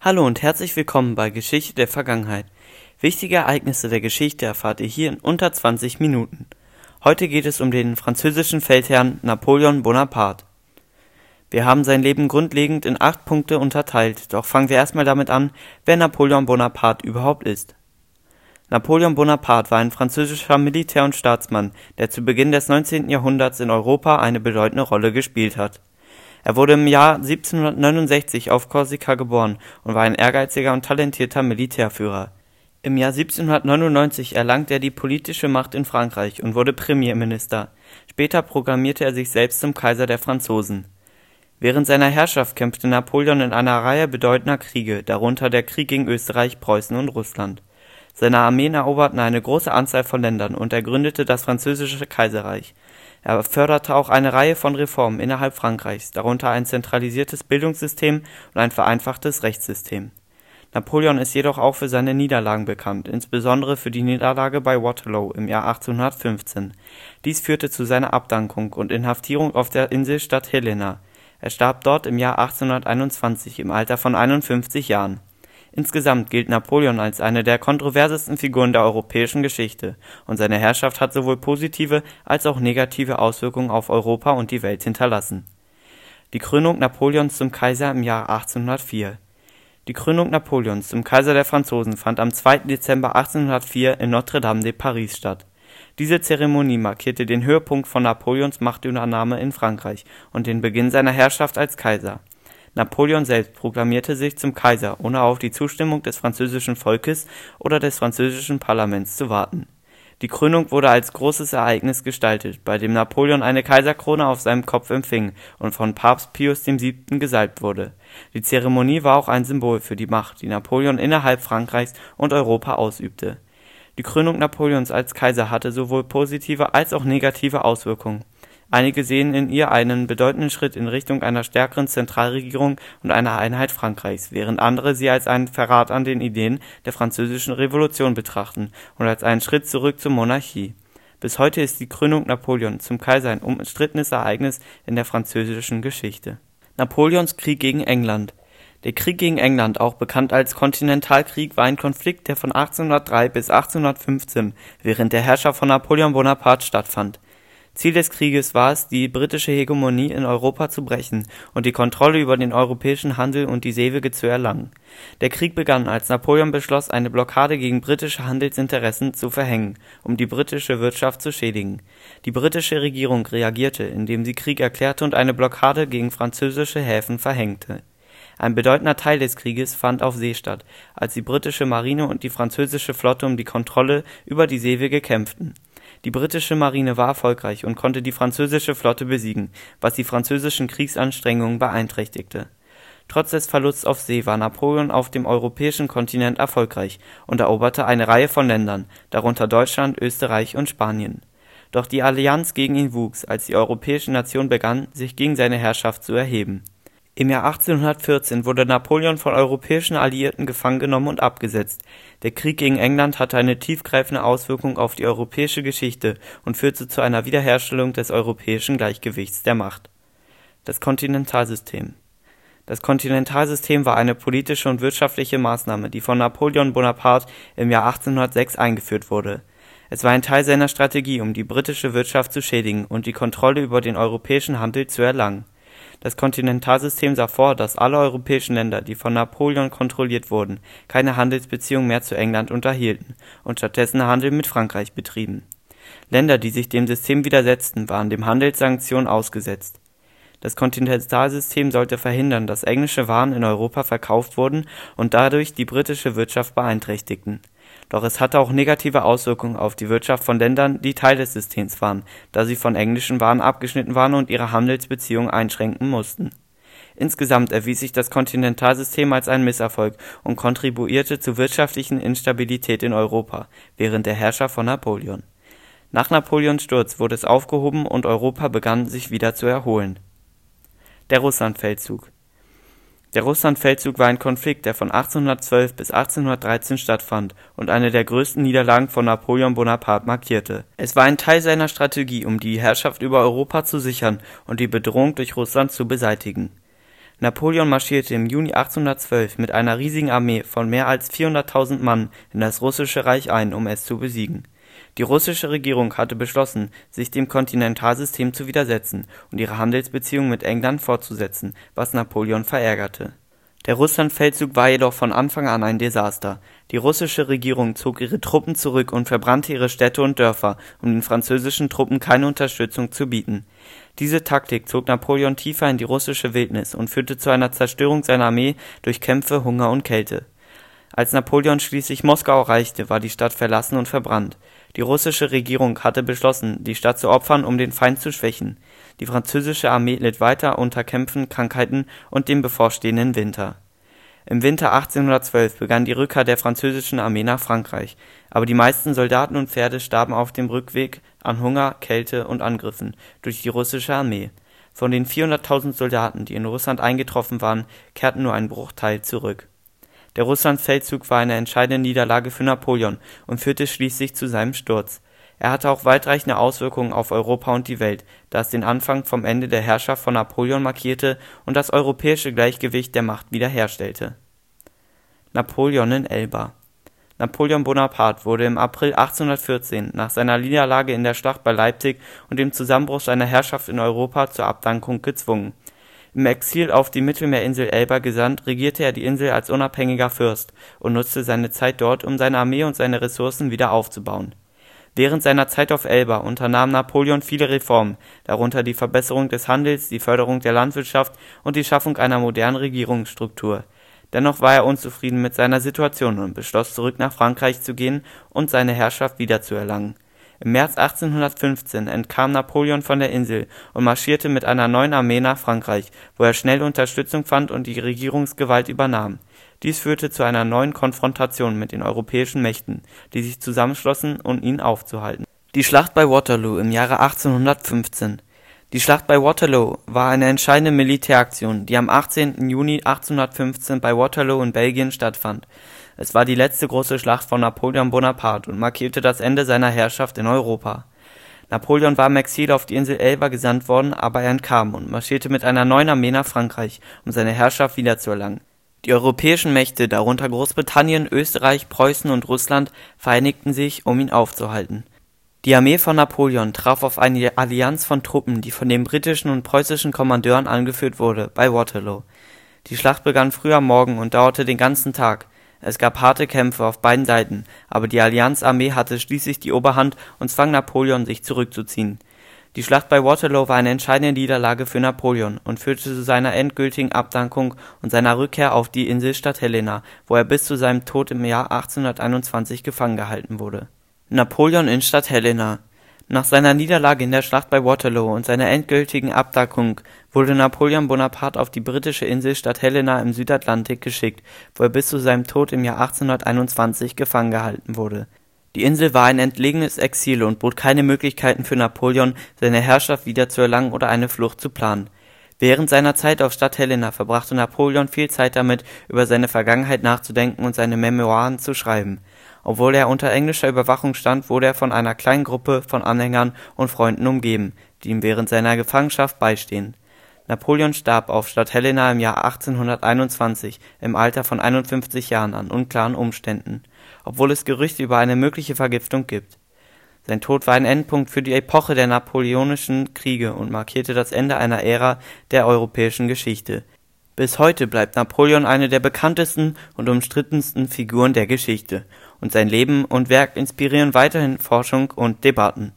Hallo und herzlich willkommen bei Geschichte der Vergangenheit. Wichtige Ereignisse der Geschichte erfahrt ihr hier in unter 20 Minuten. Heute geht es um den französischen Feldherrn Napoleon Bonaparte. Wir haben sein Leben grundlegend in acht Punkte unterteilt, doch fangen wir erstmal damit an, wer Napoleon Bonaparte überhaupt ist. Napoleon Bonaparte war ein französischer Militär und Staatsmann, der zu Beginn des 19. Jahrhunderts in Europa eine bedeutende Rolle gespielt hat. Er wurde im Jahr 1769 auf Korsika geboren und war ein ehrgeiziger und talentierter Militärführer. Im Jahr 1799 erlangte er die politische Macht in Frankreich und wurde Premierminister. Später proklamierte er sich selbst zum Kaiser der Franzosen. Während seiner Herrschaft kämpfte Napoleon in einer Reihe bedeutender Kriege, darunter der Krieg gegen Österreich, Preußen und Russland seine Armeen eroberten eine große Anzahl von Ländern und er gründete das Französische Kaiserreich. Er förderte auch eine Reihe von Reformen innerhalb Frankreichs, darunter ein zentralisiertes Bildungssystem und ein vereinfachtes Rechtssystem. Napoleon ist jedoch auch für seine Niederlagen bekannt, insbesondere für die Niederlage bei Waterloo im Jahr 1815. Dies führte zu seiner Abdankung und Inhaftierung auf der Inselstadt Helena. Er starb dort im Jahr 1821 im Alter von 51 Jahren Insgesamt gilt Napoleon als eine der kontroversesten Figuren der europäischen Geschichte, und seine Herrschaft hat sowohl positive als auch negative Auswirkungen auf Europa und die Welt hinterlassen. Die Krönung Napoleons zum Kaiser im Jahr 1804 Die Krönung Napoleons zum Kaiser der Franzosen fand am 2. Dezember 1804 in Notre-Dame de Paris statt. Diese Zeremonie markierte den Höhepunkt von Napoleons Machtübernahme in Frankreich und den Beginn seiner Herrschaft als Kaiser Napoleon selbst proklamierte sich zum Kaiser, ohne auf die Zustimmung des französischen Volkes oder des französischen Parlaments zu warten. Die Krönung wurde als großes Ereignis gestaltet, bei dem Napoleon eine Kaiserkrone auf seinem Kopf empfing und von Papst Pius VII. gesalbt wurde. Die Zeremonie war auch ein Symbol für die Macht, die Napoleon innerhalb Frankreichs und Europa ausübte. Die Krönung Napoleons als Kaiser hatte sowohl positive als auch negative Auswirkungen Einige sehen in ihr einen bedeutenden Schritt in Richtung einer stärkeren Zentralregierung und einer Einheit Frankreichs, während andere sie als einen Verrat an den Ideen der Französischen Revolution betrachten und als einen Schritt zurück zur Monarchie. Bis heute ist die Krönung Napoleon zum Kaiser ein umstrittenes Ereignis in der französischen Geschichte. Napoleons Krieg gegen England Der Krieg gegen England, auch bekannt als Kontinentalkrieg, war ein Konflikt, der von 1803 bis 1815 während der Herrschaft von Napoleon Bonaparte stattfand Ziel des Krieges war es, die britische Hegemonie in Europa zu brechen und die Kontrolle über den europäischen Handel und die Seewege zu erlangen. Der Krieg begann, als Napoleon beschloss, eine Blockade gegen britische Handelsinteressen zu verhängen, um die britische Wirtschaft zu schädigen. Die britische Regierung reagierte, indem sie Krieg erklärte und eine Blockade gegen französische Häfen verhängte. Ein bedeutender Teil des Krieges fand auf See statt, als die britische Marine und die französische Flotte um die Kontrolle über die Seewege kämpften die britische Marine war erfolgreich und konnte die französische Flotte besiegen, was die französischen Kriegsanstrengungen beeinträchtigte. Trotz des Verlusts auf See war Napoleon auf dem europäischen Kontinent erfolgreich und eroberte eine Reihe von Ländern, darunter Deutschland, Österreich und Spanien. Doch die Allianz gegen ihn wuchs, als die europäischen Nationen begannen, sich gegen seine Herrschaft zu erheben im Jahr 1814 wurde Napoleon von europäischen Alliierten gefangen genommen und abgesetzt. Der Krieg gegen England hatte eine tiefgreifende Auswirkung auf die europäische Geschichte und führte zu einer Wiederherstellung des europäischen Gleichgewichts der Macht. Das Kontinentalsystem Das Kontinentalsystem war eine politische und wirtschaftliche Maßnahme, die von Napoleon Bonaparte im Jahr 1806 eingeführt wurde. Es war ein Teil seiner Strategie, um die britische Wirtschaft zu schädigen und die Kontrolle über den europäischen Handel zu erlangen das Kontinentalsystem sah vor, dass alle europäischen Länder, die von Napoleon kontrolliert wurden, keine Handelsbeziehungen mehr zu England unterhielten und stattdessen Handel mit Frankreich betrieben. Länder, die sich dem System widersetzten, waren dem Handelssanktionen ausgesetzt. Das Kontinentalsystem sollte verhindern, dass englische Waren in Europa verkauft wurden und dadurch die britische Wirtschaft beeinträchtigten doch es hatte auch negative Auswirkungen auf die Wirtschaft von Ländern, die Teil des Systems waren, da sie von englischen Waren abgeschnitten waren und ihre Handelsbeziehungen einschränken mussten. Insgesamt erwies sich das Kontinentalsystem als ein Misserfolg und kontribuierte zur wirtschaftlichen Instabilität in Europa während der Herrschaft von Napoleon. Nach Napoleons Sturz wurde es aufgehoben und Europa begann sich wieder zu erholen. Der Russlandfeldzug der Russlandfeldzug war ein Konflikt, der von 1812 bis 1813 stattfand und eine der größten Niederlagen von Napoleon Bonaparte markierte. Es war ein Teil seiner Strategie, um die Herrschaft über Europa zu sichern und die Bedrohung durch Russland zu beseitigen. Napoleon marschierte im Juni 1812 mit einer riesigen Armee von mehr als 400.000 Mann in das Russische Reich ein, um es zu besiegen. Die russische Regierung hatte beschlossen, sich dem Kontinentalsystem zu widersetzen und ihre Handelsbeziehungen mit England fortzusetzen, was Napoleon verärgerte. Der Russlandfeldzug war jedoch von Anfang an ein Desaster. Die russische Regierung zog ihre Truppen zurück und verbrannte ihre Städte und Dörfer, um den französischen Truppen keine Unterstützung zu bieten. Diese Taktik zog Napoleon tiefer in die russische Wildnis und führte zu einer Zerstörung seiner Armee durch Kämpfe, Hunger und Kälte. Als Napoleon schließlich Moskau erreichte, war die Stadt verlassen und verbrannt. Die russische Regierung hatte beschlossen, die Stadt zu opfern, um den Feind zu schwächen. Die französische Armee litt weiter unter Kämpfen, Krankheiten und dem bevorstehenden Winter. Im Winter 1812 begann die Rückkehr der französischen Armee nach Frankreich, aber die meisten Soldaten und Pferde starben auf dem Rückweg an Hunger, Kälte und Angriffen durch die russische Armee. Von den 400.000 Soldaten, die in Russland eingetroffen waren, kehrten nur ein Bruchteil zurück. Der Russlandfeldzug war eine entscheidende Niederlage für Napoleon und führte schließlich zu seinem Sturz. Er hatte auch weitreichende Auswirkungen auf Europa und die Welt, da es den Anfang vom Ende der Herrschaft von Napoleon markierte und das europäische Gleichgewicht der Macht wiederherstellte. Napoleon in Elba Napoleon Bonaparte wurde im April 1814 nach seiner Niederlage in der Schlacht bei Leipzig und dem Zusammenbruch seiner Herrschaft in Europa zur Abdankung gezwungen. Im Exil auf die Mittelmeerinsel Elba gesandt, regierte er die Insel als unabhängiger Fürst und nutzte seine Zeit dort, um seine Armee und seine Ressourcen wieder aufzubauen. Während seiner Zeit auf Elba unternahm Napoleon viele Reformen, darunter die Verbesserung des Handels, die Förderung der Landwirtschaft und die Schaffung einer modernen Regierungsstruktur Dennoch war er unzufrieden mit seiner Situation und beschloss zurück nach Frankreich zu gehen und seine Herrschaft wiederzuerlangen. Im März 1815 entkam Napoleon von der Insel und marschierte mit einer neuen Armee nach Frankreich, wo er schnell Unterstützung fand und die Regierungsgewalt übernahm. Dies führte zu einer neuen Konfrontation mit den europäischen Mächten, die sich zusammenschlossen, um ihn aufzuhalten. Die Schlacht bei Waterloo im Jahre 1815 die Schlacht bei Waterloo war eine entscheidende Militäraktion, die am 18. Juni 1815 bei Waterloo in Belgien stattfand. Es war die letzte große Schlacht von Napoleon Bonaparte und markierte das Ende seiner Herrschaft in Europa. Napoleon war im Exil auf die Insel Elba gesandt worden, aber er entkam und marschierte mit einer neuen Armee nach Frankreich, um seine Herrschaft wiederzuerlangen. Die europäischen Mächte, darunter Großbritannien, Österreich, Preußen und Russland, vereinigten sich, um ihn aufzuhalten die Armee von Napoleon traf auf eine Allianz von Truppen, die von den britischen und preußischen Kommandeuren angeführt wurde, bei Waterloo. Die Schlacht begann früh am Morgen und dauerte den ganzen Tag. Es gab harte Kämpfe auf beiden Seiten, aber die Allianzarmee hatte schließlich die Oberhand und zwang Napoleon, sich zurückzuziehen. Die Schlacht bei Waterloo war eine entscheidende Niederlage für Napoleon und führte zu seiner endgültigen Abdankung und seiner Rückkehr auf die Inselstadt Helena, wo er bis zu seinem Tod im Jahr 1821 gefangen gehalten wurde Napoleon in Stadt Helena Nach seiner Niederlage in der Schlacht bei Waterloo und seiner endgültigen Abdankung wurde Napoleon Bonaparte auf die britische Insel Stadt Helena im Südatlantik geschickt, wo er bis zu seinem Tod im Jahr 1821 gefangen gehalten wurde. Die Insel war ein entlegenes Exil und bot keine Möglichkeiten für Napoleon, seine Herrschaft wiederzuerlangen oder eine Flucht zu planen. Während seiner Zeit auf Stadt Helena verbrachte Napoleon viel Zeit damit, über seine Vergangenheit nachzudenken und seine Memoiren zu schreiben obwohl er unter englischer Überwachung stand, wurde er von einer kleinen Gruppe von Anhängern und Freunden umgeben, die ihm während seiner Gefangenschaft beistehen. Napoleon starb auf Stadt Helena im Jahr 1821 im Alter von 51 Jahren an unklaren Umständen, obwohl es Gerüchte über eine mögliche Vergiftung gibt. Sein Tod war ein Endpunkt für die Epoche der Napoleonischen Kriege und markierte das Ende einer Ära der europäischen Geschichte. Bis heute bleibt Napoleon eine der bekanntesten und umstrittensten Figuren der Geschichte und sein Leben und Werk inspirieren weiterhin Forschung und Debatten